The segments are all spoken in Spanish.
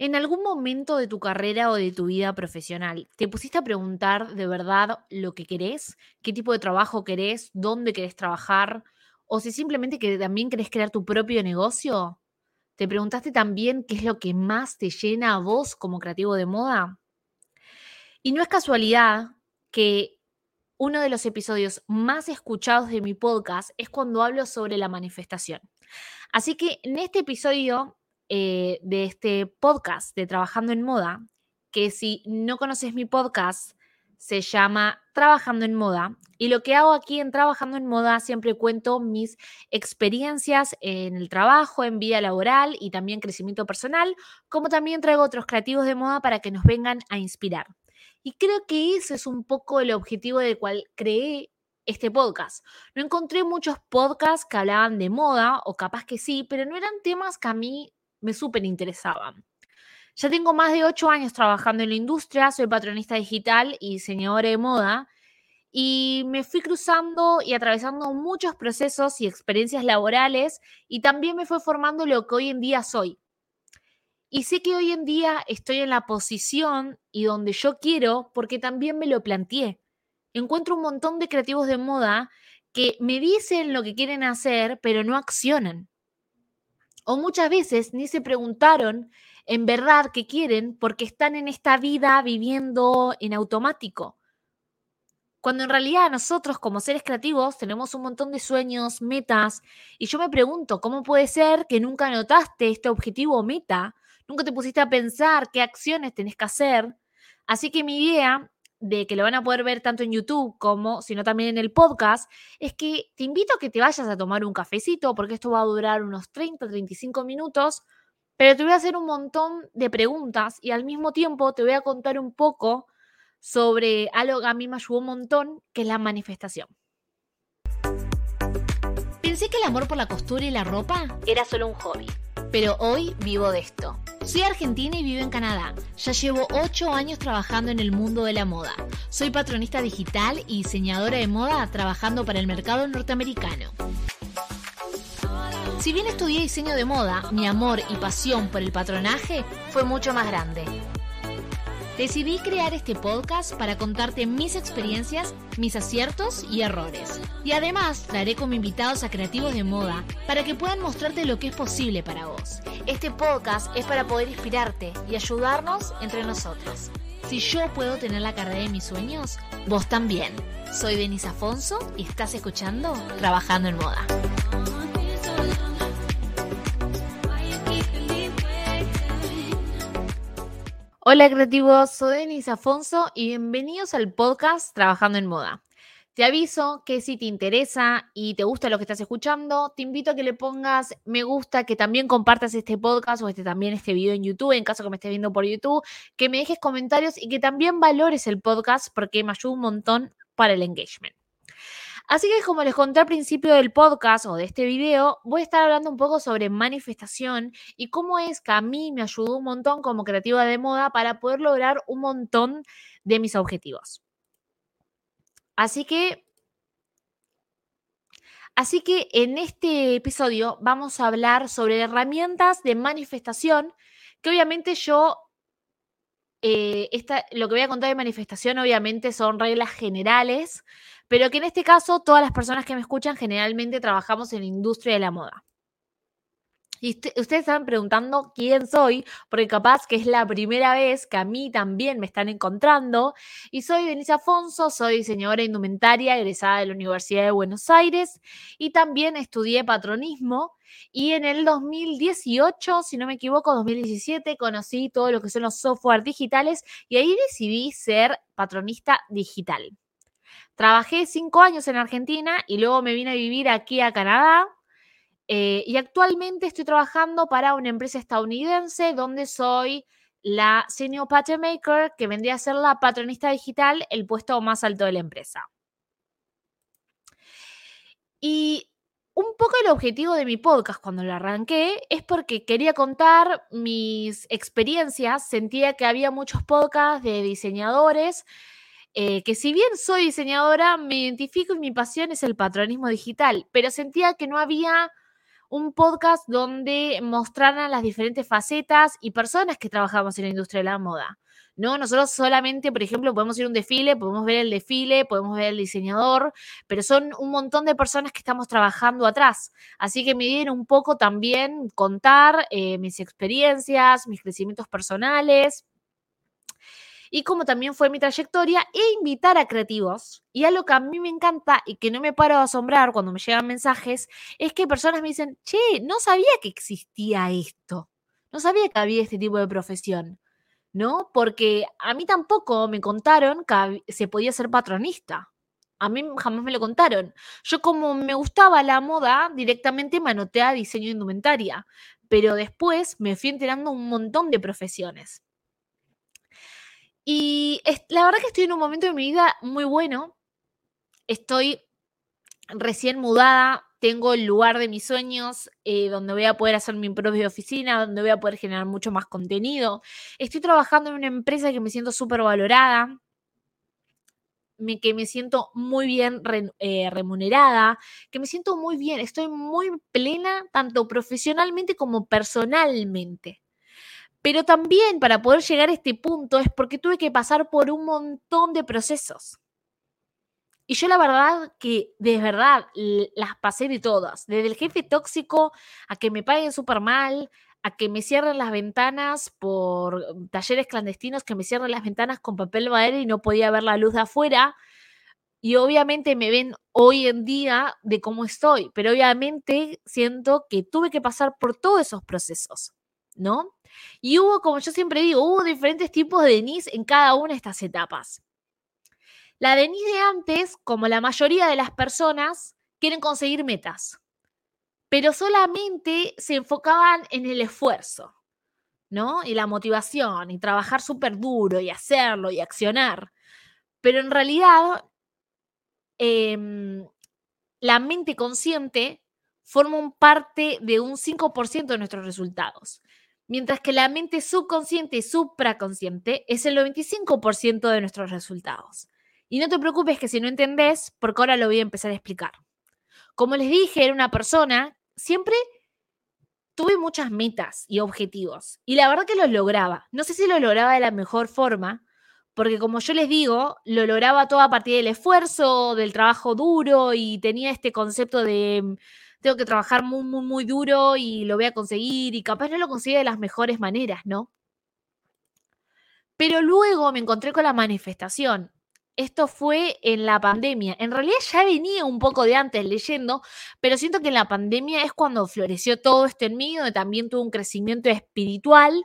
¿En algún momento de tu carrera o de tu vida profesional te pusiste a preguntar de verdad lo que querés? ¿Qué tipo de trabajo querés? ¿Dónde querés trabajar? ¿O si simplemente que también querés crear tu propio negocio? ¿Te preguntaste también qué es lo que más te llena a vos como creativo de moda? Y no es casualidad que uno de los episodios más escuchados de mi podcast es cuando hablo sobre la manifestación. Así que en este episodio eh, de este podcast de Trabajando en Moda, que si no conoces mi podcast, se llama Trabajando en Moda. Y lo que hago aquí en Trabajando en Moda, siempre cuento mis experiencias en el trabajo, en vida laboral y también crecimiento personal, como también traigo otros creativos de moda para que nos vengan a inspirar. Y creo que ese es un poco el objetivo del cual creé este podcast. No encontré muchos podcasts que hablaban de moda, o capaz que sí, pero no eran temas que a mí me súper interesaban. Ya tengo más de ocho años trabajando en la industria, soy patronista digital y diseñadora de moda y me fui cruzando y atravesando muchos procesos y experiencias laborales y también me fue formando lo que hoy en día soy. Y sé que hoy en día estoy en la posición y donde yo quiero porque también me lo planteé. Encuentro un montón de creativos de moda que me dicen lo que quieren hacer, pero no accionan. O muchas veces ni se preguntaron en verdad qué quieren porque están en esta vida viviendo en automático. Cuando en realidad nosotros como seres creativos tenemos un montón de sueños, metas, y yo me pregunto, ¿cómo puede ser que nunca notaste este objetivo o meta? Nunca te pusiste a pensar qué acciones tenés que hacer. Así que mi idea de que lo van a poder ver tanto en YouTube como, sino también en el podcast, es que te invito a que te vayas a tomar un cafecito, porque esto va a durar unos 30, 35 minutos, pero te voy a hacer un montón de preguntas y al mismo tiempo te voy a contar un poco sobre algo que a mí me ayudó un montón, que es la manifestación. Pensé que el amor por la costura y la ropa era solo un hobby, pero hoy vivo de esto. Soy argentina y vivo en Canadá. Ya llevo 8 años trabajando en el mundo de la moda. Soy patronista digital y diseñadora de moda trabajando para el mercado norteamericano. Si bien estudié diseño de moda, mi amor y pasión por el patronaje fue mucho más grande. Decidí crear este podcast para contarte mis experiencias, mis aciertos y errores. Y además traeré como invitados a creativos de moda para que puedan mostrarte lo que es posible para vos. Este podcast es para poder inspirarte y ayudarnos entre nosotros. Si yo puedo tener la carrera de mis sueños, vos también. Soy Denise Afonso y estás escuchando Trabajando en Moda. Hola creativos, soy Denise Afonso y bienvenidos al podcast Trabajando en Moda. Te aviso que si te interesa y te gusta lo que estás escuchando, te invito a que le pongas me gusta, que también compartas este podcast o este también este video en YouTube, en caso que me estés viendo por YouTube, que me dejes comentarios y que también valores el podcast porque me ayuda un montón para el engagement. Así que como les conté al principio del podcast o de este video, voy a estar hablando un poco sobre manifestación y cómo es que a mí me ayudó un montón como creativa de moda para poder lograr un montón de mis objetivos. Así que Así que en este episodio vamos a hablar sobre herramientas de manifestación, que obviamente yo, eh, lo que voy a contar de manifestación obviamente son reglas generales, pero que en este caso todas las personas que me escuchan generalmente trabajamos en la industria de la moda. Y ustedes están preguntando quién soy, porque capaz que es la primera vez que a mí también me están encontrando. Y soy Denise Afonso, soy diseñadora indumentaria egresada de la Universidad de Buenos Aires y también estudié patronismo. Y en el 2018, si no me equivoco, 2017, conocí todo lo que son los software digitales y ahí decidí ser patronista digital. Trabajé cinco años en Argentina y luego me vine a vivir aquí a Canadá. Eh, y actualmente estoy trabajando para una empresa estadounidense donde soy la Senior Pattern Maker, que vendría a ser la patronista digital, el puesto más alto de la empresa. Y un poco el objetivo de mi podcast cuando lo arranqué es porque quería contar mis experiencias. Sentía que había muchos podcasts de diseñadores eh, que si bien soy diseñadora, me identifico y mi pasión es el patronismo digital, pero sentía que no había un podcast donde mostraran las diferentes facetas y personas que trabajamos en la industria de la moda. ¿no? Nosotros solamente, por ejemplo, podemos ir a un desfile, podemos ver el desfile, podemos ver el diseñador, pero son un montón de personas que estamos trabajando atrás. Así que me dieron un poco también contar eh, mis experiencias, mis crecimientos personales y como también fue mi trayectoria, e invitar a creativos. Y algo que a mí me encanta y que no me paro de asombrar cuando me llegan mensajes, es que personas me dicen, che, no sabía que existía esto, no sabía que había este tipo de profesión, ¿no? Porque a mí tampoco me contaron que se podía ser patronista. A mí jamás me lo contaron. Yo como me gustaba la moda, directamente me anoté a diseño de indumentaria, pero después me fui enterando un montón de profesiones. Y la verdad que estoy en un momento de mi vida muy bueno. Estoy recién mudada, tengo el lugar de mis sueños, eh, donde voy a poder hacer mi propia oficina, donde voy a poder generar mucho más contenido. Estoy trabajando en una empresa que me siento súper valorada, que me siento muy bien eh, remunerada, que me siento muy bien, estoy muy plena tanto profesionalmente como personalmente. Pero también para poder llegar a este punto es porque tuve que pasar por un montón de procesos. Y yo la verdad que de verdad las pasé de todas, desde el jefe tóxico a que me paguen súper mal, a que me cierren las ventanas por talleres clandestinos, que me cierren las ventanas con papel madera y no podía ver la luz de afuera. Y obviamente me ven hoy en día de cómo estoy, pero obviamente siento que tuve que pasar por todos esos procesos, ¿no? Y hubo, como yo siempre digo, hubo diferentes tipos de Denise en cada una de estas etapas. La Denise de antes, como la mayoría de las personas, quieren conseguir metas, pero solamente se enfocaban en el esfuerzo, ¿no? Y la motivación, y trabajar súper duro, y hacerlo, y accionar. Pero en realidad, em, la mente consciente forma un parte de un 5% de nuestros resultados mientras que la mente subconsciente y supraconsciente es el 95% de nuestros resultados. Y no te preocupes que si no entendés, porque ahora lo voy a empezar a explicar. Como les dije, era una persona, siempre tuve muchas metas y objetivos, y la verdad que los lograba. No sé si lo lograba de la mejor forma, porque como yo les digo, lo lograba todo a partir del esfuerzo, del trabajo duro, y tenía este concepto de tengo que trabajar muy, muy, muy duro y lo voy a conseguir y capaz no lo consigue de las mejores maneras, ¿no? Pero luego me encontré con la manifestación. Esto fue en la pandemia. En realidad ya venía un poco de antes leyendo, pero siento que en la pandemia es cuando floreció todo esto en mí, donde también tuve un crecimiento espiritual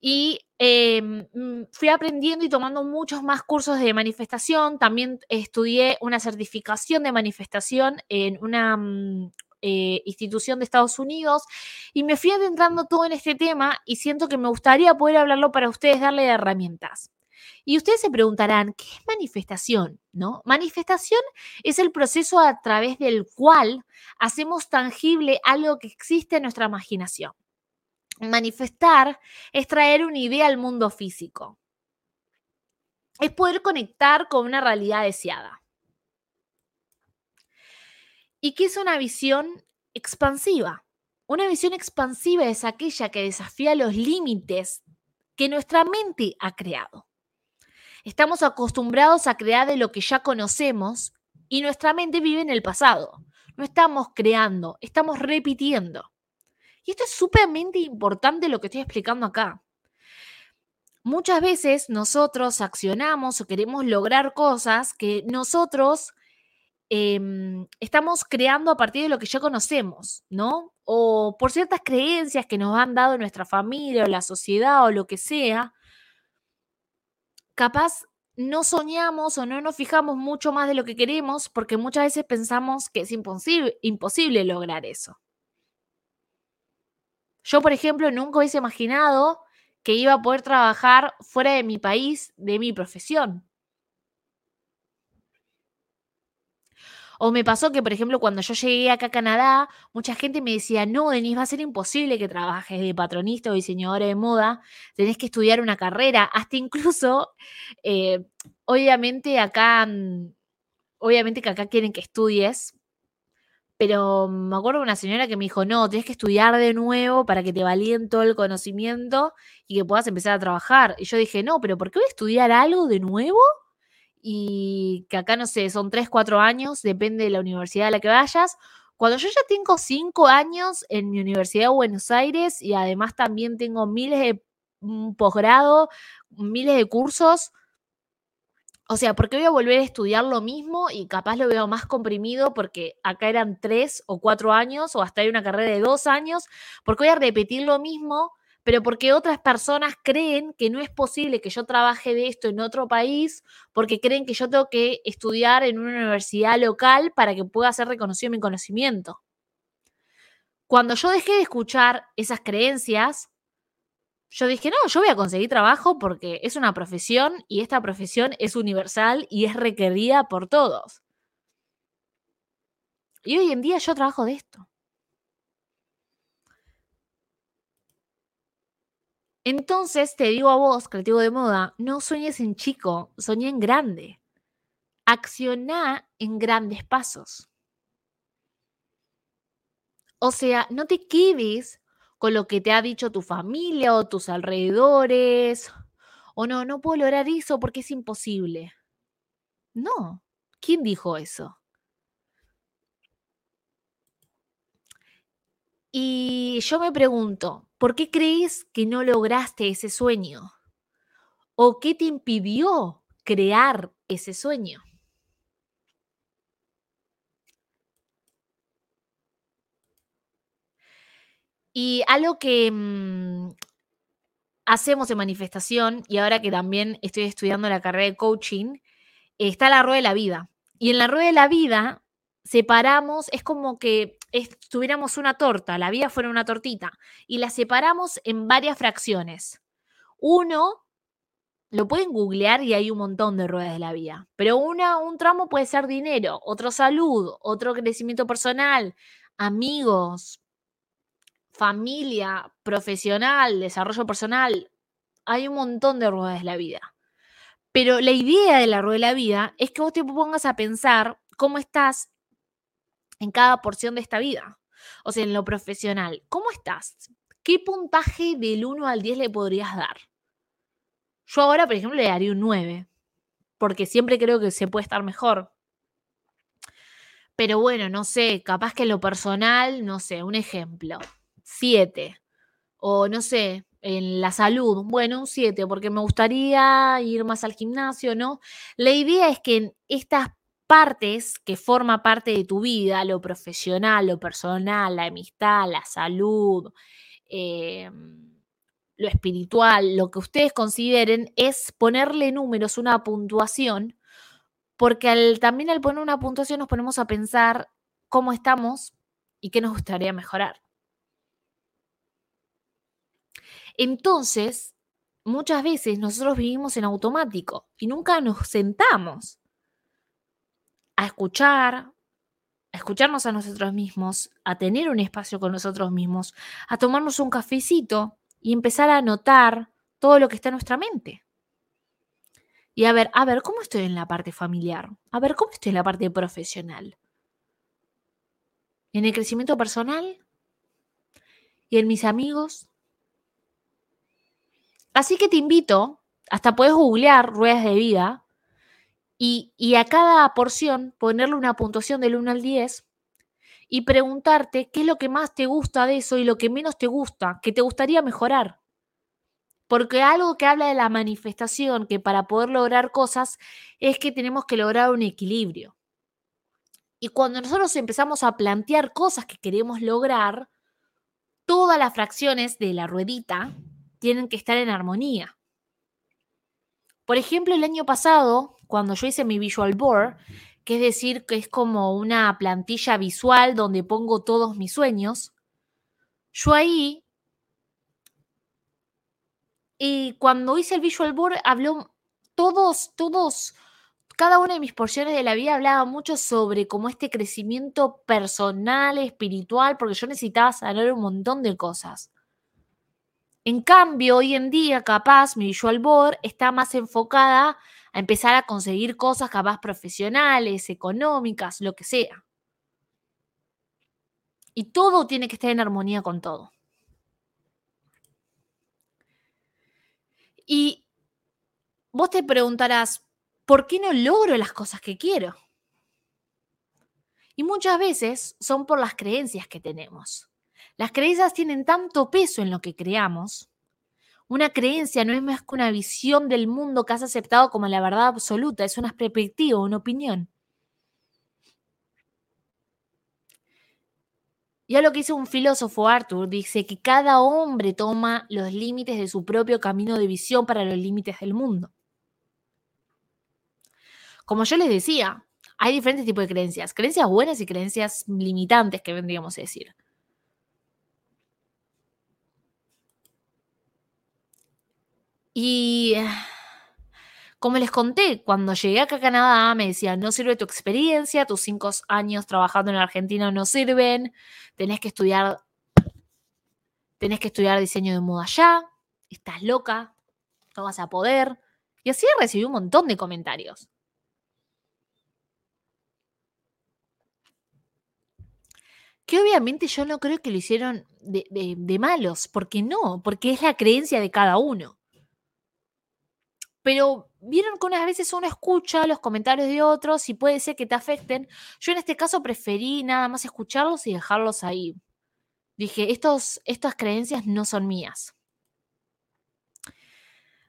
y em, mm, fui aprendiendo y tomando muchos más cursos de manifestación. También estudié una certificación de manifestación en una mm, eh, institución de Estados Unidos y me fui adentrando todo en este tema y siento que me gustaría poder hablarlo para ustedes, darle herramientas. Y ustedes se preguntarán, ¿qué es manifestación? ¿No? Manifestación es el proceso a través del cual hacemos tangible algo que existe en nuestra imaginación. Manifestar es traer una idea al mundo físico. Es poder conectar con una realidad deseada. ¿Y qué es una visión expansiva? Una visión expansiva es aquella que desafía los límites que nuestra mente ha creado. Estamos acostumbrados a crear de lo que ya conocemos y nuestra mente vive en el pasado. No estamos creando, estamos repitiendo. Y esto es súpermente importante lo que estoy explicando acá. Muchas veces nosotros accionamos o queremos lograr cosas que nosotros em, estamos creando a partir de lo que ya conocemos, ¿no? O por ciertas creencias que nos han dado nuestra familia o la sociedad o lo que sea. Capaz no soñamos o no nos fijamos mucho más de lo que queremos porque muchas veces pensamos que es imposible, imposible lograr eso. Yo, por ejemplo, nunca hubiese imaginado que iba a poder trabajar fuera de mi país, de mi profesión. O me pasó que, por ejemplo, cuando yo llegué acá a Canadá, mucha gente me decía, no, Denise, va a ser imposible que trabajes de patronista o diseñadora de moda, tenés que estudiar una carrera, hasta incluso, eh, obviamente acá, mm, obviamente que acá quieren que estudies, Pero me acuerdo de una señora que me dijo, no, tienes que estudiar de nuevo para que te valíen todo el conocimiento y que puedas empezar a trabajar. Y yo dije, no, pero ¿por qué voy a estudiar algo de nuevo? Y que acá, no sé, son 3, 4 años, depende de la universidad a la que vayas. Cuando yo ya tengo 5 años en mi Universidad de Buenos Aires y además también tengo miles de mm, posgrado, miles de cursos, o sea, ¿por qué voy a volver a estudiar lo mismo y capaz lo veo más comprimido porque acá eran tres o cuatro años o hasta hay una carrera de dos años? ¿Por qué voy a repetir lo mismo? Pero porque otras personas creen que no es posible que yo trabaje de esto en otro país porque creen que yo tengo que estudiar en una universidad local para que pueda ser reconocido mi conocimiento. Cuando yo dejé de escuchar esas creencias, yo dije, no, yo voy a conseguir trabajo porque es una profesión y esta profesión es universal y es requerida por todos. Y hoy en día yo trabajo de esto. Entonces te digo a vos, creativo de moda, no sueñes en chico, soñé en grande. Acciona en grandes pasos. O sea, no te quedes con lo que te ha dicho tu familia o tus alrededores. O no, no puedo lograr eso porque es imposible. No. ¿Quién dijo eso? Y yo me pregunto, ¿por qué crees que no lograste ese sueño? ¿O qué te impidió crear ese sueño? Y algo que mm, hacemos en manifestación, y ahora que también estoy estudiando la carrera de coaching, está la rueda de la vida. Y en la rueda de la vida separamos, es como que tuviéramos una torta, la vida fuera una tortita, y la separamos en varias fracciones. Uno, lo pueden googlear y hay un montón de ruedas de la vida, pero una, un tramo puede ser dinero, otro salud, otro crecimiento personal, amigos, familia, profesional, desarrollo personal, hay un montón de ruedas de la vida. Pero la idea de la rueda de la vida es que vos te pongas a pensar cómo estás en cada porción de esta vida. O sea, en lo profesional, ¿cómo estás? ¿Qué puntaje del 1 al 10 le podrías dar? Yo ahora, por ejemplo, le daría un 9, porque siempre creo que se puede estar mejor. Pero bueno, no sé, capaz que en lo personal, no sé, un ejemplo. 7. O no sé, en la salud, bueno, un 7, porque me gustaría ir más al gimnasio, ¿no? La idea es que en estas partes que forma parte de tu vida, lo profesional, lo personal, la amistad, la salud, em, lo espiritual, lo que ustedes consideren, es ponerle números, una puntuación, porque también al poner una puntuación nos ponemos a pensar cómo estamos y qué nos gustaría mejorar. Entonces, muchas veces nosotros vivimos en automático y nunca nos sentamos a escuchar, a escucharnos a nosotros mismos, a tener un espacio con nosotros mismos, a tomarnos un cafecito y empezar a notar todo lo que está en nuestra mente. Y a ver, a ver, ¿cómo estoy en la parte familiar? A ver, ¿cómo estoy en la parte profesional? ¿En el crecimiento personal? ¿Y en mis amigos? Así que te invito, hasta puedes googlear ruedas de vida y, a cada porción ponerle una puntuación del 1 al 10 y preguntarte qué es lo que más te gusta de eso y lo que menos te gusta, que te gustaría mejorar. Porque algo que habla de la manifestación, que para poder lograr cosas es que tenemos que lograr un equilibrio. Y cuando nosotros empezamos a plantear cosas que queremos lograr, todas las fracciones de la ruedita tienen que estar en armonía. Por ejemplo, el año pasado, cuando yo hice mi visual board, que es decir, que es como una plantilla visual donde pongo todos mis sueños, yo ahí, y cuando hice el visual board, habló todos, todos, cada una de mis porciones de la vida hablaba mucho sobre cómo este crecimiento personal, espiritual, porque yo necesitaba sanar un montón de cosas. En cambio, hoy en día, capaz, mi visual board está más enfocada a empezar a conseguir cosas capaz profesionales, económicas, lo que sea. Y todo tiene que estar en armonía con todo. Y vos te preguntarás, ¿por qué no logro las cosas que quiero? Y muchas veces son por las creencias que tenemos. Las creencias tienen tanto peso en lo que creamos. Una creencia no es más que una visión del mundo que has aceptado como la verdad absoluta, es una perspectiva, una opinión. Ya lo que dice un filósofo Arthur dice que cada hombre toma los límites de su propio camino de visión para los límites del mundo. Como yo les decía, hay diferentes tipos de creencias, creencias buenas y creencias limitantes que vendríamos a decir. Y como les conté, cuando llegué acá a Canadá me decían, no sirve tu experiencia, tus cinco años trabajando en Argentina no sirven, tenés que estudiar, tenés que estudiar diseño de moda allá, estás loca, no vas a poder. Y así recibí un montón de comentarios. Que obviamente yo no creo que lo hicieron de, de malos, porque no, porque es la creencia de cada uno. Pero vieron que unas veces uno escucha los comentarios de otros y puede ser que te afecten. Yo en este caso preferí nada más escucharlos y dejarlos ahí. Dije, estos, estas creencias no son mías.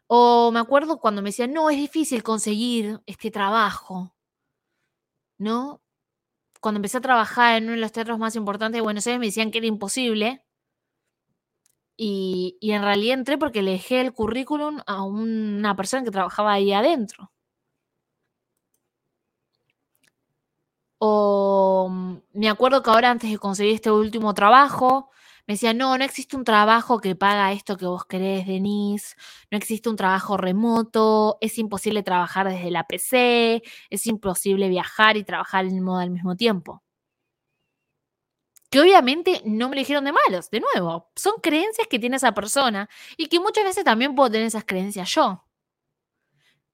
O me acuerdo cuando me decían, no, es difícil conseguir este trabajo. ¿No? Cuando empecé a trabajar en uno de los teatros más importantes de Buenos Aires me decían que era imposible. Y, en realidad entré porque le dejé el currículum a una persona que trabajaba ahí adentro. O mm, me acuerdo que ahora antes de conseguir este último trabajo, me decía, no, no existe un trabajo que paga esto que vos querés, Denise, no existe un trabajo remoto, es imposible trabajar desde la PC, es imposible viajar y trabajar en modo al mismo tiempo que obviamente no me lo dijeron de malos, de nuevo, son creencias que tiene esa persona y que muchas veces también puedo tener esas creencias yo.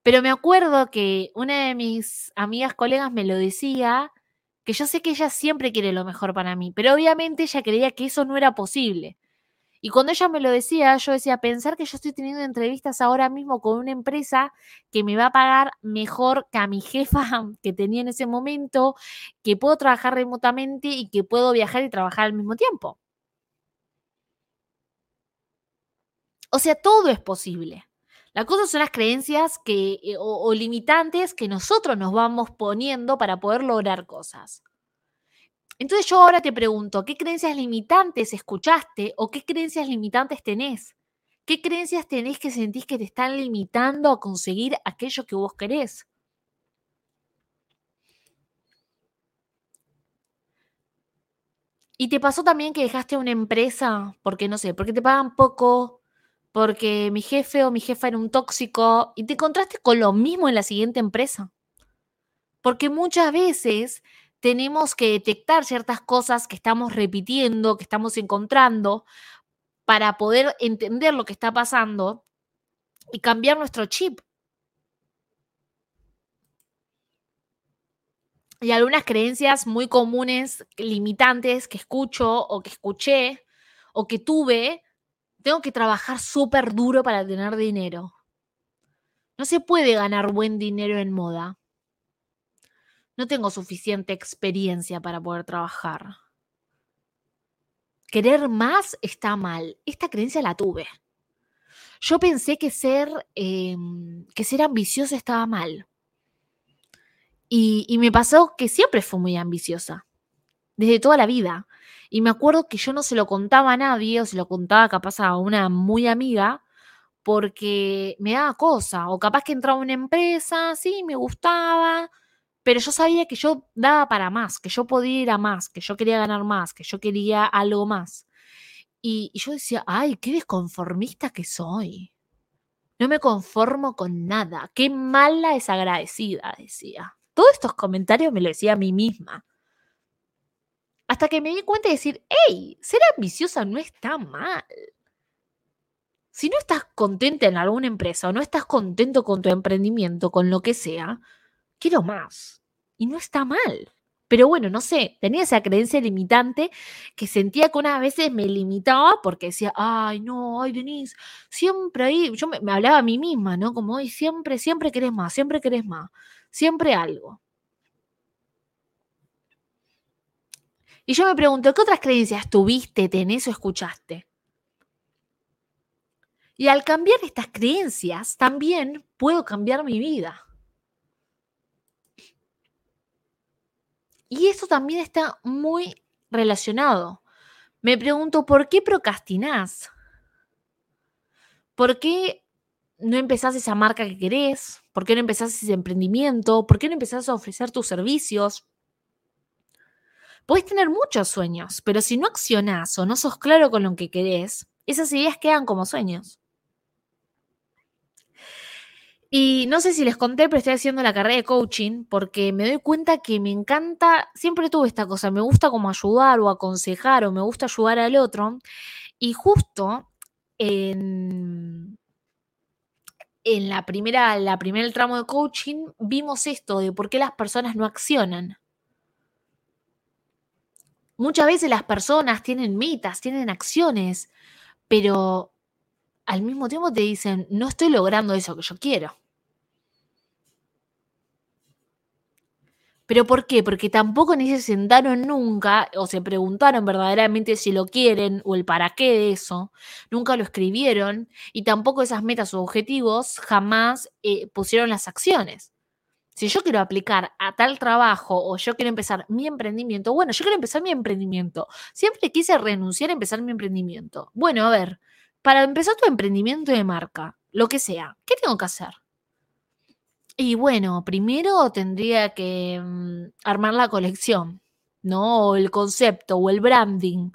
Pero me acuerdo que una de mis amigas, colegas me lo decía, que yo sé que ella siempre quiere lo mejor para mí, pero obviamente ella creía que eso no era posible. Y cuando ella me lo decía, yo decía, pensar que yo estoy teniendo entrevistas ahora mismo con una empresa que me va a pagar mejor que a mi jefa que tenía en ese momento, que puedo trabajar remotamente y que puedo viajar y trabajar al mismo tiempo. O sea, todo es posible. La cosa son las creencias que, eh, o limitantes que nosotros nos vamos poniendo para poder lograr cosas. Entonces yo ahora te pregunto, ¿qué creencias limitantes escuchaste o qué creencias limitantes tenés? ¿Qué creencias tenés que sentís que te están limitando a conseguir aquello que vos querés? ¿Y te pasó también que dejaste una empresa porque, no sé, porque te pagan poco, porque mi jefe o mi jefa era un tóxico y te encontraste con lo mismo en la siguiente empresa? Porque muchas veces tenemos que detectar ciertas cosas que estamos repitiendo, que estamos encontrando, para poder entender lo que está pasando y cambiar nuestro chip. Y algunas creencias muy comunes, limitantes que escucho o que escuché o que tuve, tengo que trabajar súper duro para tener dinero. No se puede ganar buen dinero en moda no tengo suficiente experiencia para poder trabajar. Querer más está mal. Esta creencia la tuve. Yo pensé que ser, em, que ser ambiciosa estaba mal. Y, y me pasó que siempre fui muy ambiciosa, desde toda la vida. Y me acuerdo que yo no se lo contaba a nadie, o se lo contaba capaz a una muy amiga, porque me daba cosa. O capaz que entraba a una empresa, sí, me gustaba, pero yo sabía que yo daba para más, que yo podía ir a más, que yo quería ganar más, que yo quería algo más. Y, yo decía, ay, qué desconformista que soy. No me conformo con nada. Qué mala desagradecida, decía. Todos estos comentarios me lo decía a mí misma. Hasta que me di cuenta de decir, hey, ser ambiciosa no está mal. Si no estás contenta en alguna empresa o no estás contento con tu emprendimiento, con lo que sea, quiero más. Y no está mal. Pero bueno, no sé, tenía esa creencia limitante que sentía que unas veces me limitaba porque decía, ay, no, ay, Denise, siempre ahí, yo me, me hablaba a mí misma, ¿no? Como, hoy siempre, siempre querés más, siempre querés más, siempre algo. Y yo me pregunto, ¿qué otras creencias tuviste, tenés o escuchaste? Y al cambiar estas creencias, también puedo cambiar mi vida. Y esto también está muy relacionado. Me pregunto, ¿por qué procrastinás? ¿Por qué no empezás esa marca que querés? ¿Por qué no empezás ese emprendimiento? ¿Por qué no empezás a ofrecer tus servicios? Puedes tener muchos sueños, pero si no accionás o no sos claro con lo que querés, esas ideas quedan como sueños. Y no sé si les conté, pero estoy haciendo la carrera de coaching porque me doy cuenta que me encanta, siempre tuve esta cosa, me gusta como ayudar o aconsejar o me gusta ayudar al otro. Y justo en, la primera, la primer tramo de coaching vimos esto de por qué las personas no accionan. Muchas veces las personas tienen metas, tienen acciones, pero al mismo tiempo te dicen, no estoy logrando eso que yo quiero. ¿Pero por qué? Porque tampoco ni se sentaron nunca o se preguntaron verdaderamente si lo quieren o el para qué de eso. Nunca lo escribieron y tampoco esas metas o objetivos jamás eh, pusieron las acciones. Si yo quiero aplicar a tal trabajo o yo quiero empezar mi emprendimiento, bueno, yo quiero empezar mi emprendimiento. Siempre quise renunciar a empezar mi emprendimiento. Bueno, a ver, para empezar tu emprendimiento de marca, lo que sea, ¿qué tengo que hacer? Y bueno, primero tendría que mm, armar la colección, ¿no? O el concepto, o el branding,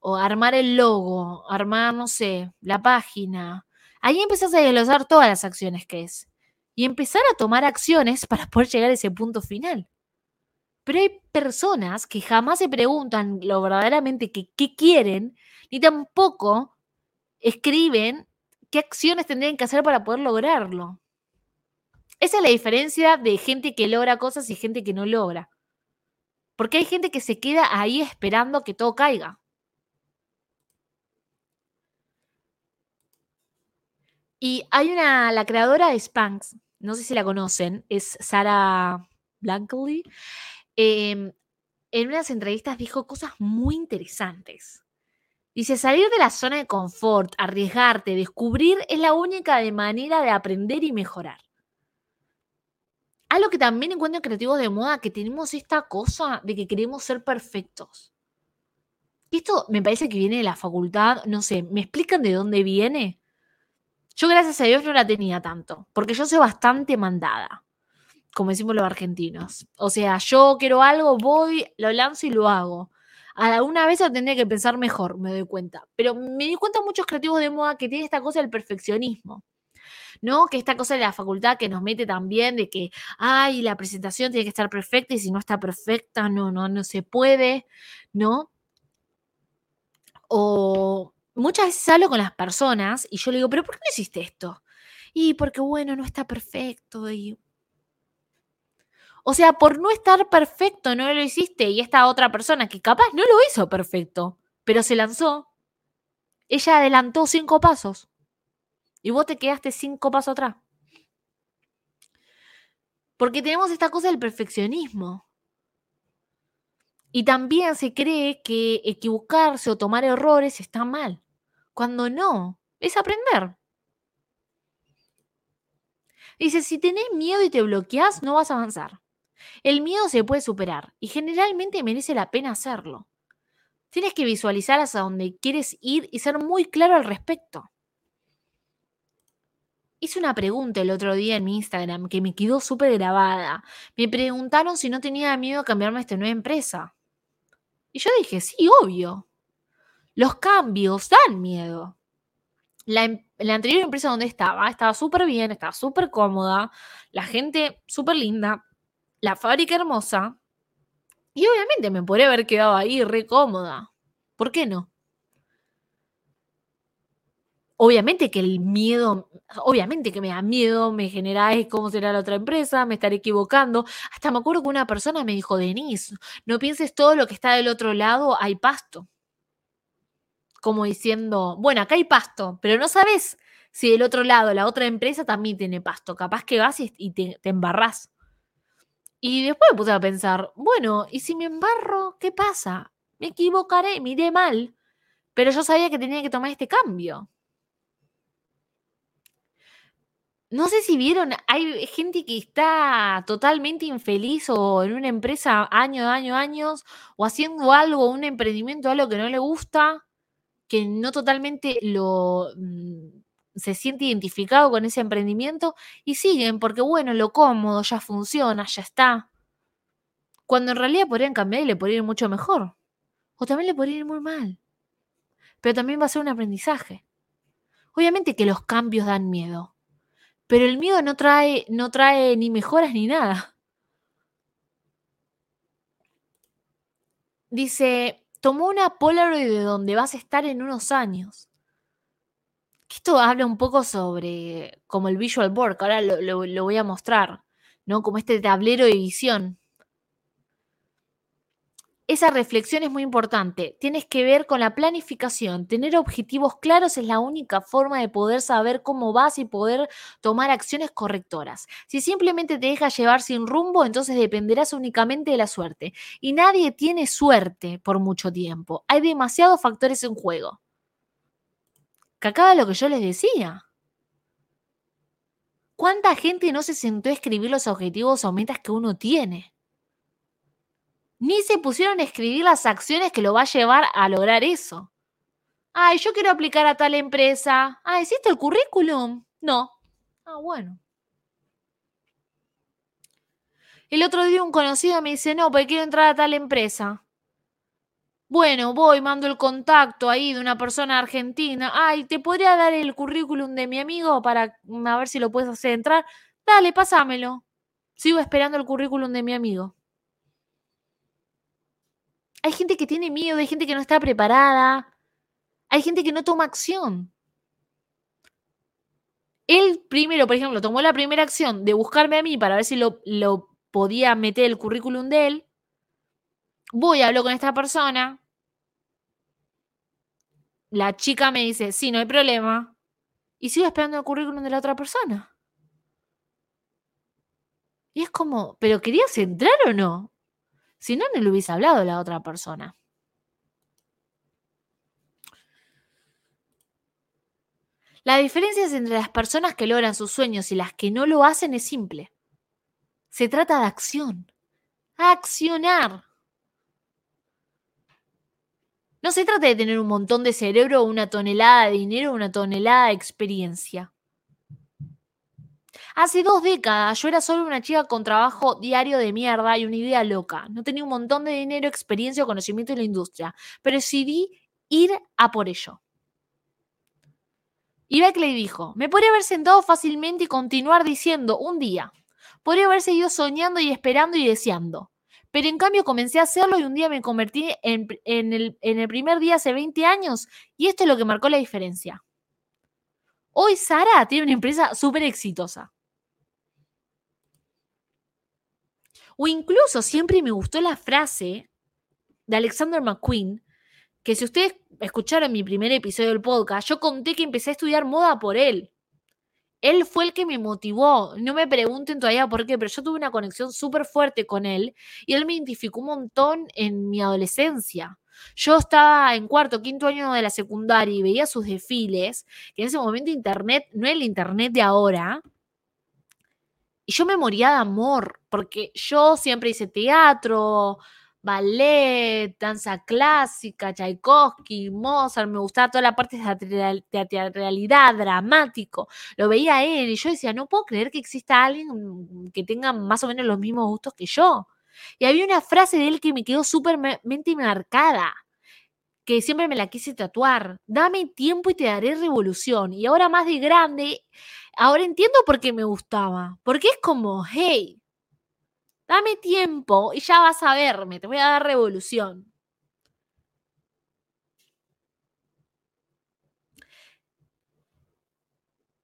o armar el logo, armar, no sé, la página. Ahí empezás a desglosar todas las acciones que es. Y empezar a tomar acciones para poder llegar a ese punto final. Pero hay personas que jamás se preguntan lo verdaderamente que qué quieren, ni tampoco escriben qué acciones tendrían que hacer para poder lograrlo. Esa es la diferencia de gente que logra cosas y gente que no logra. Porque hay gente que se queda ahí esperando que todo caiga. Y hay una, la creadora de Spanx, no sé si la conocen, es Sara Blankley. Em, en unas entrevistas dijo cosas muy interesantes. Dice, salir de la zona de confort, arriesgarte, descubrir es la única manera de aprender y mejorar. Algo que también encuentro en creativos de moda, que tenemos esta cosa de que queremos ser perfectos. esto me parece que viene de la facultad, no sé, ¿me explican de dónde viene? Yo gracias a Dios no la tenía tanto, porque yo soy bastante mandada, como decimos los argentinos. O sea, yo quiero algo, voy, lo lanzo y lo hago. Alguna vez tendría que pensar mejor, me doy cuenta. Pero me di cuenta muchos creativos de moda que tienen esta cosa del perfeccionismo. ¿No? Que esta cosa de la facultad que nos mete también de que, ay, la presentación tiene que estar perfecta y si no está perfecta, no, no, no se puede, ¿no? O muchas veces hablo con las personas y yo le digo, pero ¿por qué no hiciste esto? Y porque, bueno, no está perfecto. Y... O sea, por no estar perfecto no lo hiciste y esta otra persona que capaz no lo hizo perfecto, pero se lanzó, ella adelantó cinco pasos. Y vos te quedaste cinco pasos atrás. Porque tenemos esta cosa del perfeccionismo. Y también se cree que equivocarse o tomar errores está mal. Cuando no, es aprender. Dice, si tenés miedo y te bloqueás, no vas a avanzar. El miedo se puede superar y generalmente merece la pena hacerlo. Tienes que visualizar hacia dónde quieres ir y ser muy claro al respecto. Hice una pregunta el otro día en mi Instagram que me quedó súper grabada. Me preguntaron si no tenía miedo a cambiarme a esta nueva empresa. Y yo dije, sí, obvio. Los cambios dan miedo. La, em, la anterior empresa donde estaba, estaba súper bien, estaba súper cómoda, la gente súper linda, la fábrica hermosa. Y obviamente me podría haber quedado ahí re cómoda. ¿Por qué no? Obviamente que el miedo, obviamente que me da miedo, me genera "Ay, cómo será la otra empresa, me estaré equivocando. Hasta me acuerdo que una persona me dijo, Denise, no pienses todo lo que está del otro lado, hay pasto. Como diciendo, bueno, acá hay pasto, pero no sabes si del otro lado la otra empresa también tiene pasto. Capaz que vas y, y te, te embarrás. Y después me puse a pensar, bueno, ¿y si me embarro? ¿Qué pasa? Me equivocaré, me iré mal. Pero yo sabía que tenía que tomar este cambio. No sé si vieron, hay gente que está totalmente infeliz o en una empresa año, año, años, o haciendo algo, un emprendimiento, algo que no le gusta, que no totalmente lo mm, se siente identificado con ese emprendimiento y siguen porque, bueno, lo cómodo ya funciona, ya está. Cuando en realidad podrían cambiar y le podría ir mucho mejor. O también le podría ir muy mal. Pero también va a ser un aprendizaje. Obviamente que los cambios dan miedo. Pero el miedo no trae, no trae ni mejoras ni nada. Dice, tomó una Polaroid de donde vas a estar en unos años. Esto habla un poco sobre como el visual board, que ahora lo, lo- lo voy a mostrar, ¿no? Como este tablero de visión. Esa reflexión es muy importante. Tienes que ver con la planificación. Tener objetivos claros es la única forma de poder saber cómo vas y poder tomar acciones correctoras. Si simplemente te dejas llevar sin rumbo, entonces dependerás únicamente de la suerte. Y nadie tiene suerte por mucho tiempo. Hay demasiados factores en juego. Que acaba lo que yo les decía. ¿Cuánta gente no se sentó a escribir los objetivos o metas que uno tiene? Ni se pusieron a escribir las acciones que lo va a llevar a lograr eso. Ay, yo quiero aplicar a tal empresa. Ah, ¿hiciste el currículum? No. Ah, bueno. El otro día un conocido me dice, no, porque quiero entrar a tal empresa. Bueno, voy, mando el contacto ahí de una persona argentina. Ay, ¿te podría dar el currículum de mi amigo para mm, ver si lo puedes hacer entrar? Dale, pásamelo. Sigo esperando el currículum de mi amigo. Hay gente que tiene miedo, hay gente que no está preparada, hay gente que no toma acción. Él primero, por ejemplo, tomó la primera acción de buscarme a mí para ver si lo, podía meter el currículum de él. Voy, hablo con esta persona. La chica me dice, sí, no hay problema. Y sigo esperando el currículum de la otra persona. Y es como, ¿pero querías entrar o no? Si no, no le hubiese hablado a la otra persona. La diferencia entre las personas que logran sus sueños y las que no lo hacen es simple. Se trata de acción. Accionar. No se trata de tener un montón de cerebro, una tonelada de dinero, una tonelada de experiencia. Hace dos décadas yo era solo una chica con trabajo diario de mierda y una idea loca. No tenía un montón de dinero, experiencia o conocimiento en la industria, pero decidí ir a por ello. Y Beckley dijo, me podría haber sentado fácilmente y continuar diciendo un día. Podría haber seguido soñando y esperando y deseando. Pero en cambio comencé a hacerlo y un día me convertí en, el, en el primer día hace 20 años y esto es lo que marcó la diferencia. Hoy Sara tiene una empresa súper exitosa. O incluso siempre me gustó la frase de Alexander McQueen, que si ustedes escucharon mi primer episodio del podcast, yo conté que empecé a estudiar moda por él. Él fue el que me motivó. No me pregunten todavía por qué, pero yo tuve una conexión súper fuerte con él y él me identificó un montón en mi adolescencia. Yo estaba en cuarto, quinto año de la secundaria y veía sus desfiles, que en ese momento internet no es el internet de ahora. Y yo me moría de amor, porque yo siempre hice teatro, ballet, danza clásica, Tchaikovsky, Mozart, me gustaba toda la parte de teatralidad, dramático, lo veía él y yo decía, no puedo creer que exista alguien que tenga más o menos los mismos gustos que yo. Y había una frase de él que me quedó súpermente marcada, que siempre me la quise tatuar, dame tiempo y te daré revolución. Y ahora más de grande, ahora entiendo por qué me gustaba, porque es como, hey, Dame tiempo y ya vas a verme, te voy a dar revolución.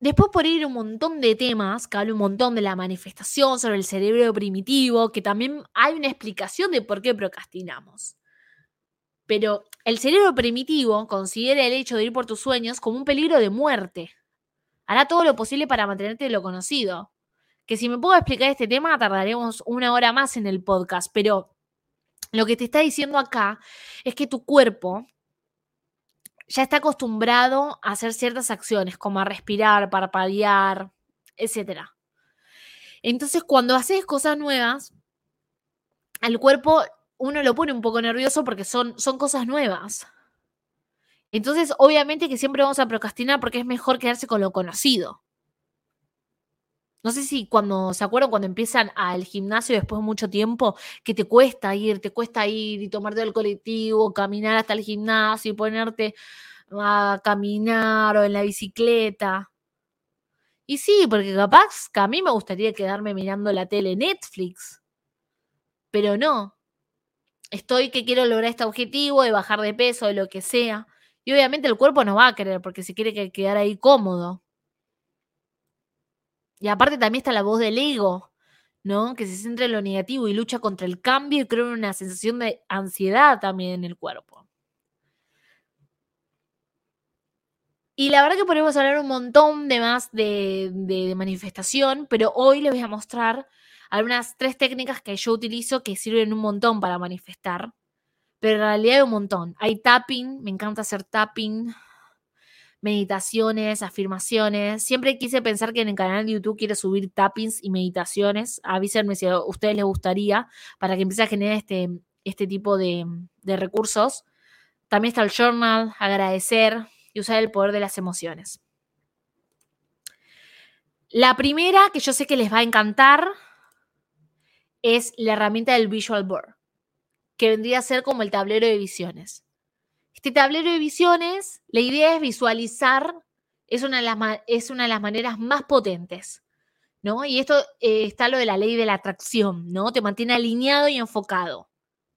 Después por ir un montón de temas, que hablo un montón de la manifestación sobre el cerebro primitivo, que también hay una explicación de por qué procrastinamos. Pero el cerebro primitivo considera el hecho de ir por tus sueños como un peligro de muerte. Hará todo lo posible para mantenerte lo conocido. Que si me puedo explicar este tema, tardaremos una hora más en el podcast, pero lo que te está diciendo acá es que tu cuerpo ya está acostumbrado a hacer ciertas acciones, como a respirar, parpadear, etc. Entonces, cuando haces cosas nuevas, al cuerpo uno lo pone un poco nervioso porque son, son cosas nuevas. Entonces, obviamente que siempre vamos a procrastinar porque es mejor quedarse con lo conocido. No sé si cuando se acuerdan cuando empiezan al gimnasio después de mucho tiempo, que te cuesta ir, te cuesta ir y tomarte el colectivo, caminar hasta el gimnasio y ponerte a caminar o en la bicicleta. Y sí, porque capaz que a mí me gustaría quedarme mirando la tele Netflix. Pero no. Estoy que quiero lograr este objetivo de bajar de peso, de lo que sea. Y obviamente el cuerpo no va a querer porque se quiere quedar ahí cómodo. Y aparte también está la voz del ego, ¿no? Que se centra en lo negativo y lucha contra el cambio y crea una sensación de ansiedad también en el cuerpo. Y la verdad que podemos hablar un montón de más de, de, manifestación, pero hoy les voy a mostrar algunas tres técnicas que yo utilizo que sirven un montón para manifestar. Pero en realidad hay un montón. Hay tapping, me encanta hacer tapping, meditaciones, afirmaciones. Siempre quise pensar que en el canal de YouTube quiero subir tappings y meditaciones. Avísenme si a ustedes les gustaría para que empiece a generar este, este tipo de, de recursos. También está el journal, agradecer y usar el poder de las emociones. La primera, que yo sé que les va a encantar, es la herramienta del Visual Board, que vendría a ser como el tablero de visiones. Este tablero de visiones, la idea es visualizar, es una de las, es una de las maneras más potentes, ¿no? Y esto eh, está lo de la ley de la atracción, ¿no? Te mantiene alineado y enfocado.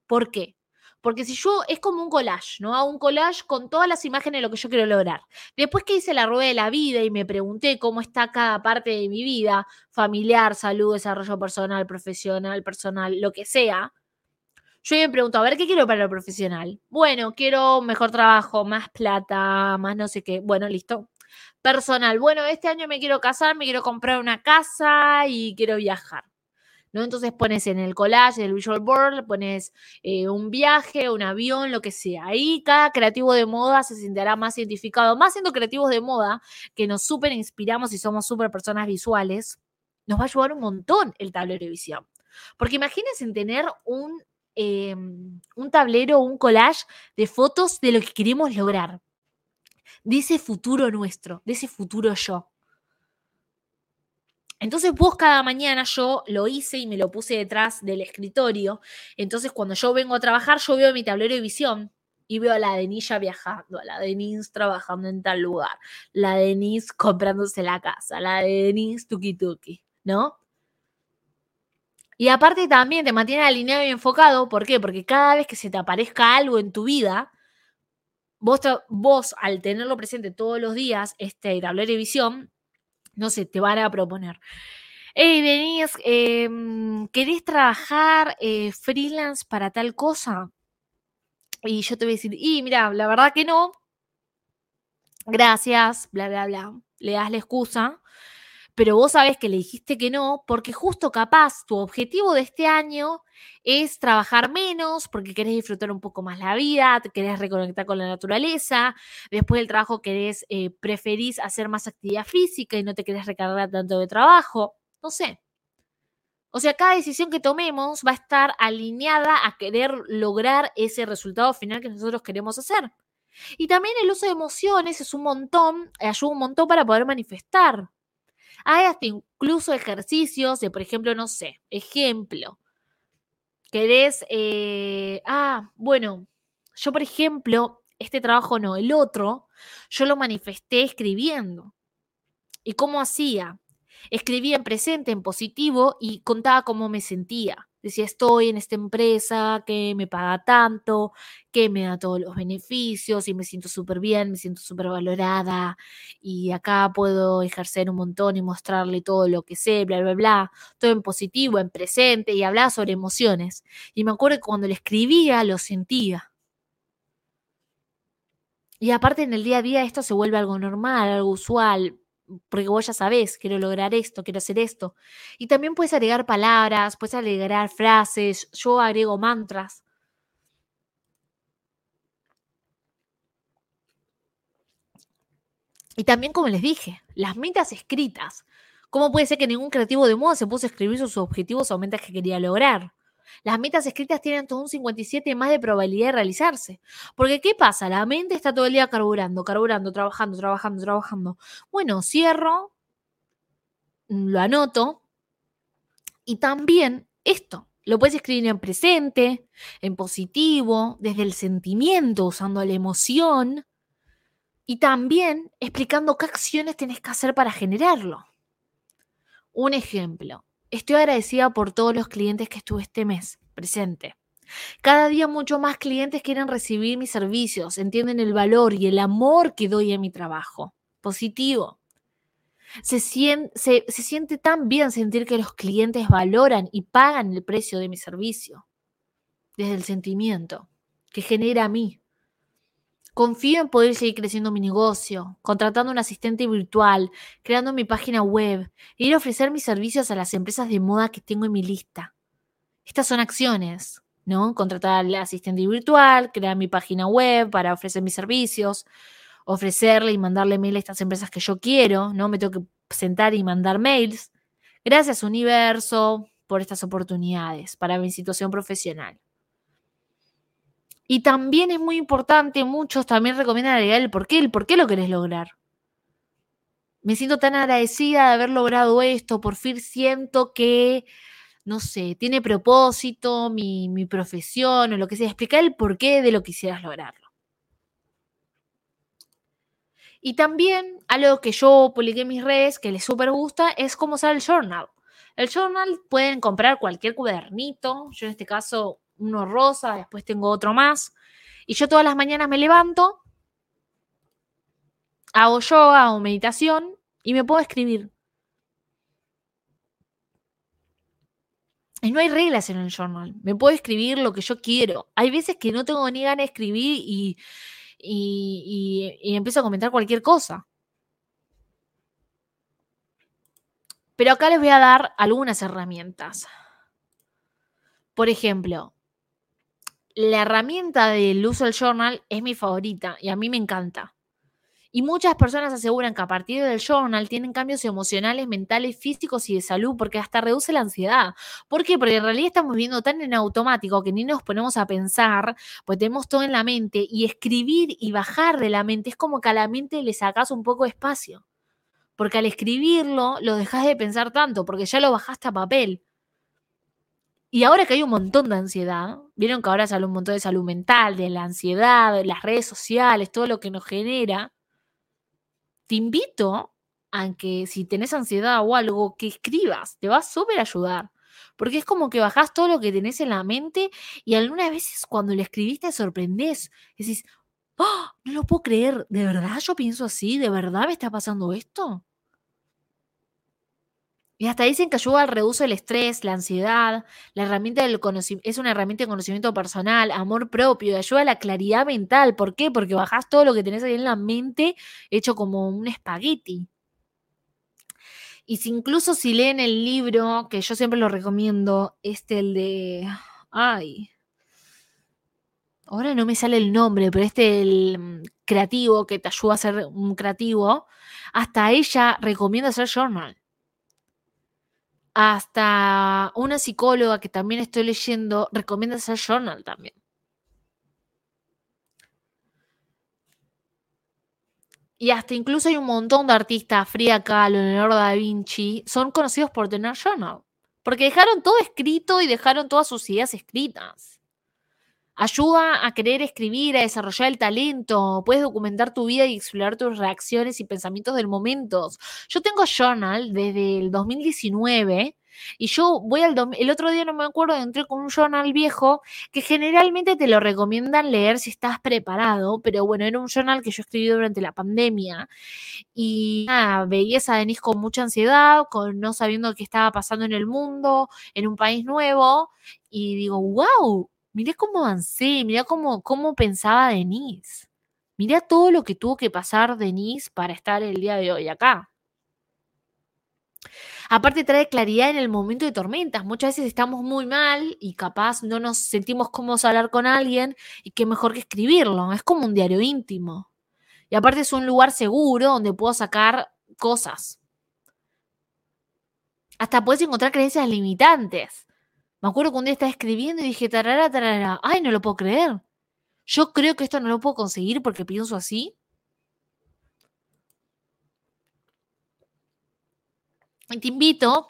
¿Por qué? Porque si yo, es como un collage, ¿no? Hago un collage con todas las imágenes de lo que yo quiero lograr. Después que hice la rueda de la vida y me pregunté cómo está cada parte de mi vida, familiar, salud, desarrollo personal, profesional, personal, lo que sea, yo me pregunto, a ver, ¿qué quiero para lo profesional? Bueno, quiero mejor trabajo, más plata, más no sé qué. Bueno, listo. Personal, bueno, este año me quiero casar, me quiero comprar una casa y quiero viajar. ¿no? Entonces pones en el collage, en el visual board, pones eh, un viaje, un avión, lo que sea. Ahí cada creativo de moda se sentirá más identificado, más siendo creativos de moda, que nos súper inspiramos y somos súper personas visuales, nos va a ayudar un montón el tablero de visión. Porque imagínense tener un Em, un tablero, un collage de fotos de lo que queremos lograr, de ese futuro nuestro, de ese futuro yo. Entonces vos cada mañana yo lo hice y me lo puse detrás del escritorio. Entonces cuando yo vengo a trabajar, yo veo mi tablero de visión y veo a la Denise viajando, a la Denise trabajando en tal lugar, la Denise comprándose la casa, la Denise tuki tuki, ¿no? Y aparte también te mantiene alineado y enfocado. ¿Por qué? Porque cada vez que se te aparezca algo en tu vida, vos, vos al tenerlo presente todos los días, este tablero de visión, no sé, te van a proponer. Hey, Denise, em, ¿querés trabajar eh, freelance para tal cosa? Y yo te voy a decir, y mira, la verdad que no. Gracias, bla, bla, bla. Le das la excusa pero vos sabés que le dijiste que no, porque justo capaz tu objetivo de este año es trabajar menos, porque querés disfrutar un poco más la vida, te querés reconectar con la naturaleza, después del trabajo querés, eh, preferís hacer más actividad física y no te querés recargar tanto de trabajo, no sé. O sea, cada decisión que tomemos va a estar alineada a querer lograr ese resultado final que nosotros queremos hacer. Y también el uso de emociones es un montón, ayuda un montón para poder manifestar. Hay hasta incluso ejercicios de, por ejemplo, no sé, ejemplo. Querés, eh, ah, bueno, yo por ejemplo, este trabajo no, el otro, yo lo manifesté escribiendo. ¿Y cómo hacía? Escribía en presente, en positivo y contaba cómo me sentía. Decía, estoy en esta empresa que me paga tanto, que me da todos los beneficios y me siento súper bien, me siento súper valorada y acá puedo ejercer un montón y mostrarle todo lo que sé, bla, bla, bla, todo en positivo, en presente y hablaba sobre emociones. Y me acuerdo que cuando le escribía lo sentía. Y aparte en el día a día esto se vuelve algo normal, algo usual, porque vos ya sabés, quiero lograr esto, quiero hacer esto. Y también puedes agregar palabras, puedes agregar frases, yo agrego mantras. Y también, como les dije, las metas escritas. ¿Cómo puede ser que ningún creativo de moda se puso a escribir sus objetivos o metas que quería lograr? Las metas escritas tienen un 57 más de probabilidad de realizarse. Porque, ¿qué pasa? La mente está todo el día carburando, carburando, trabajando, trabajando, trabajando. Bueno, cierro, lo anoto. Y también esto, lo puedes escribir en presente, en positivo, desde el sentimiento, usando la emoción. Y también explicando qué acciones tienes que hacer para generarlo. Un ejemplo, Estoy agradecida por todos los clientes que estuve este mes presente. Cada día mucho más clientes quieren recibir mis servicios, entienden el valor y el amor que doy a mi trabajo. Positivo. Se se, siente tan bien sentir que los clientes valoran y pagan el precio de mi servicio. Desde el sentimiento que genera a mí. Confío en poder seguir creciendo mi negocio, contratando un asistente virtual, creando mi página web e ir a ofrecer mis servicios a las empresas de moda que tengo en mi lista. Estas son acciones, ¿no? Contratar al asistente virtual, crear mi página web para ofrecer mis servicios, ofrecerle y mandarle mail a estas empresas que yo quiero, ¿no? Me tengo que sentar y mandar mails. Gracias, universo, por estas oportunidades para mi situación profesional. Y también es muy importante, muchos también recomiendan agregar el por qué, el por qué lo querés lograr. Me siento tan agradecida de haber logrado esto, por fin siento que, no sé, tiene propósito mi, mi profesión o lo que sea. Explicar el por qué de lo que quisieras lograrlo. Y también algo que yo publiqué en mis redes que les súper gusta es cómo usar el journal. El journal pueden comprar cualquier cuadernito. Yo en este caso uno rosa, después tengo otro más. Y yo todas las mañanas me levanto, hago yoga o meditación y me puedo escribir. Y no hay reglas en el journal. Me puedo escribir lo que yo quiero. Hay veces que no tengo ni ganas de escribir y, y, y empiezo a comentar cualquier cosa. Pero acá les voy a dar algunas herramientas. Por ejemplo, la herramienta del uso del journal es mi favorita y a mí me encanta. Y muchas personas aseguran que a partir del journal tienen cambios emocionales, mentales, físicos y de salud porque hasta reduce la ansiedad. ¿Por qué? Porque en realidad estamos viviendo tan en automático que ni nos ponemos a pensar, pues tenemos todo en la mente y escribir y bajar de la mente es como que a la mente le sacas un poco de espacio. Porque al escribirlo lo dejas de pensar tanto porque ya lo bajaste a papel. Y ahora que hay un montón de ansiedad, vieron que ahora habla un montón de salud mental, de la ansiedad, de las redes sociales, todo lo que nos genera. Te invito a que si tenés ansiedad o algo, que escribas, te va a súper ayudar. Porque es como que bajás todo lo que tenés en la mente y algunas veces cuando lo escribiste te sorprendés. Decís, ¡Oh, no lo puedo creer, ¿de verdad yo pienso así? ¿De verdad me está pasando esto? Y hasta dicen que ayuda al reducir el estrés, la ansiedad, la herramienta del es una herramienta de conocimiento personal, amor propio, ayuda a la claridad mental. ¿Por qué? Porque bajás todo lo que tenés ahí en la mente hecho como un espagueti. Y si incluso si leen el libro, que yo siempre lo recomiendo, este el de. Ay. Ahora no me sale el nombre, pero este el mm, creativo que te ayuda a ser un creativo. Hasta ella recomienda hacer journal hasta una psicóloga que también estoy leyendo recomienda hacer journal también. Y hasta incluso hay un montón de artistas, Frida Kahlo, Leonardo da Vinci, son conocidos por tener journal. Porque dejaron todo escrito y dejaron todas sus ideas escritas. Ayuda a querer escribir, a desarrollar el talento. Puedes documentar tu vida y explorar tus reacciones y pensamientos del momento. Yo tengo journal desde el 2019 Y yo voy al el otro día no me acuerdo, entré con un journal viejo que generalmente te lo recomiendan leer si estás preparado, pero bueno, era un journal que yo escribí durante la pandemia y nada, veía a Denise con mucha ansiedad, con no sabiendo qué estaba pasando en el mundo, en un país nuevo y digo, wow, mirá cómo avancé, mirá cómo, cómo pensaba Denise. Mirá todo lo que tuvo que pasar Denise para estar el día de hoy acá. Aparte trae claridad en el momento de tormentas. Muchas veces estamos muy mal y capaz no nos sentimos cómodos hablar con alguien y qué mejor que escribirlo. Es como un diario íntimo. Y aparte es un lugar seguro donde puedo sacar cosas. Hasta puedes encontrar creencias limitantes. Me acuerdo que un día estaba escribiendo y dije, tarara, tarara, ay, no lo puedo creer. Yo creo que esto no lo puedo conseguir porque pienso así. Y te invito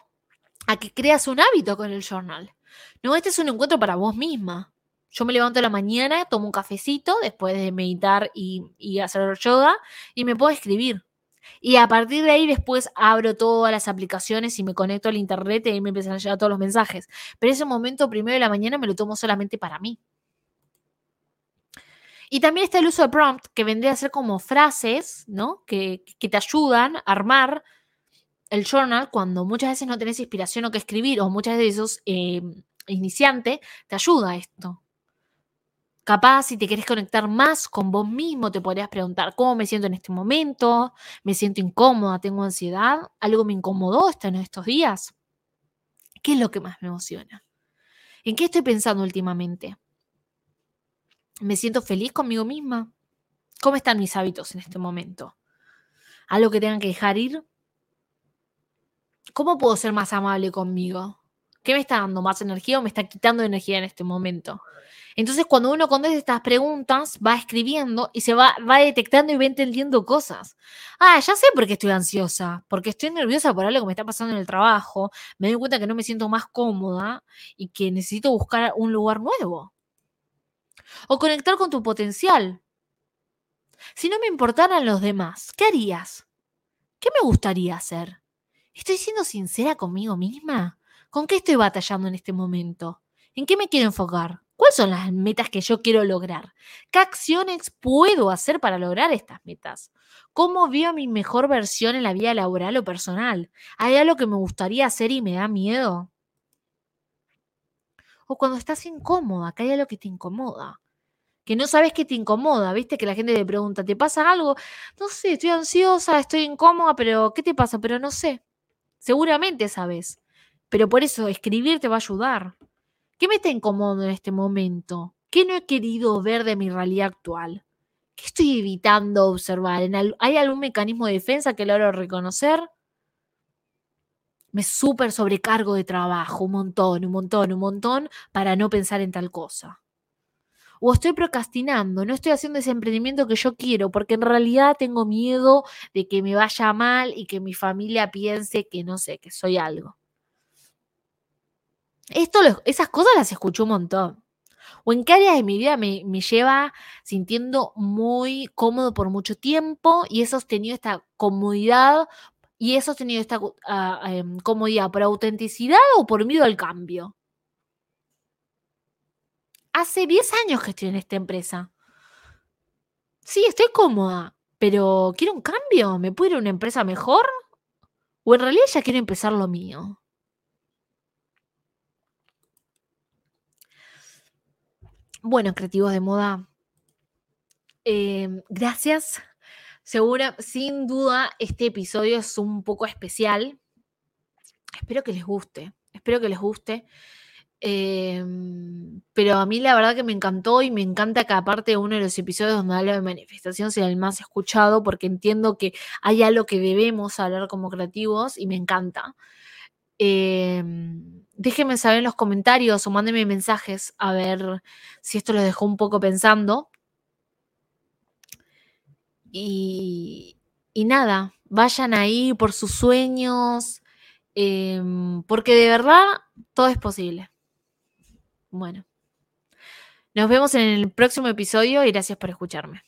a que creas un hábito con el journal. No, este es un encuentro para vos misma. Yo me levanto a la mañana, tomo un cafecito después de meditar y, y hacer yoga y me puedo escribir. Y a partir de ahí después abro todas las aplicaciones y me conecto al internet y ahí me empiezan a llegar todos los mensajes. Pero ese momento primero de la mañana me lo tomo solamente para mí. Y también está el uso de prompt, que vendría a ser como frases, ¿no? Que, te ayudan a armar el journal cuando muchas veces no tenés inspiración o que escribir, o muchas veces sos eh, iniciante, te ayuda esto. Capaz, si te querés conectar más con vos mismo, te podrías preguntar cómo me siento en este momento, me siento incómoda, tengo ansiedad, algo me incomodó en estos días. ¿Qué es lo que más me emociona? ¿En qué estoy pensando últimamente? ¿Me siento feliz conmigo misma? ¿Cómo están mis hábitos en este momento? ¿Algo que tengan que dejar ir? ¿Cómo puedo ser más amable conmigo? ¿Qué me está dando más energía o me está quitando energía en este momento? Entonces, cuando uno contesta estas preguntas, va escribiendo y se va, va detectando y va entendiendo cosas. Ah, ya sé por qué estoy ansiosa, porque estoy nerviosa por algo que me está pasando en el trabajo, me doy cuenta que no me siento más cómoda y que necesito buscar un lugar nuevo. O conectar con tu potencial. Si no me importaran los demás, ¿qué harías? ¿Qué me gustaría hacer? ¿Estoy siendo sincera conmigo misma? ¿Con qué estoy batallando en este momento? ¿En qué me quiero enfocar? ¿Cuáles son las metas que yo quiero lograr? ¿Qué acciones puedo hacer para lograr estas metas? ¿Cómo veo mi mejor versión en la vida laboral o personal? ¿Hay algo que me gustaría hacer y me da miedo? O cuando estás incómoda, que hay algo que te incomoda que no sabes qué te incomoda, ¿viste? Que la gente te pregunta, ¿te pasa algo? No sé, estoy ansiosa, estoy incómoda, pero ¿qué te pasa? Pero no sé. Seguramente sabes. Pero por eso escribir te va a ayudar. ¿Qué me está incómodo en este momento? ¿Qué no he querido ver de mi realidad actual? ¿Qué estoy evitando observar? ¿Hay algún mecanismo de defensa que logro reconocer? Me súper sobrecargo de trabajo, un montón, un montón, un montón, para no pensar en tal cosa o estoy procrastinando, no estoy haciendo ese emprendimiento que yo quiero, porque en realidad tengo miedo de que me vaya mal y que mi familia piense que no sé, que soy algo. Esto, esas cosas las escucho un montón. ¿O en qué área de mi vida me, lleva sintiendo muy cómodo por mucho tiempo y he sostenido esta comodidad y he sostenido esta ah, em, comodidad por autenticidad o por miedo al cambio? hace 10 años que estoy en esta empresa. Sí, estoy cómoda, pero quiero un cambio. ¿Me puedo ir a una empresa mejor? ¿O en realidad ya quiero empezar lo mío? Bueno, creativos de moda, em, gracias. Segura, sin duda, este episodio es un poco especial. Espero que les guste. Espero que les guste. Em, pero a mí la verdad que me encantó y me encanta que aparte uno de los episodios donde habla de manifestación sea el más escuchado porque entiendo que hay algo que debemos hablar como creativos y me encanta. Em, déjenme saber en los comentarios o mándenme mensajes a ver si esto los dejó un poco pensando. Y, y nada, vayan ahí por sus sueños, em, porque de verdad todo es posible. Bueno, nos vemos en el próximo episodio y gracias por escucharme.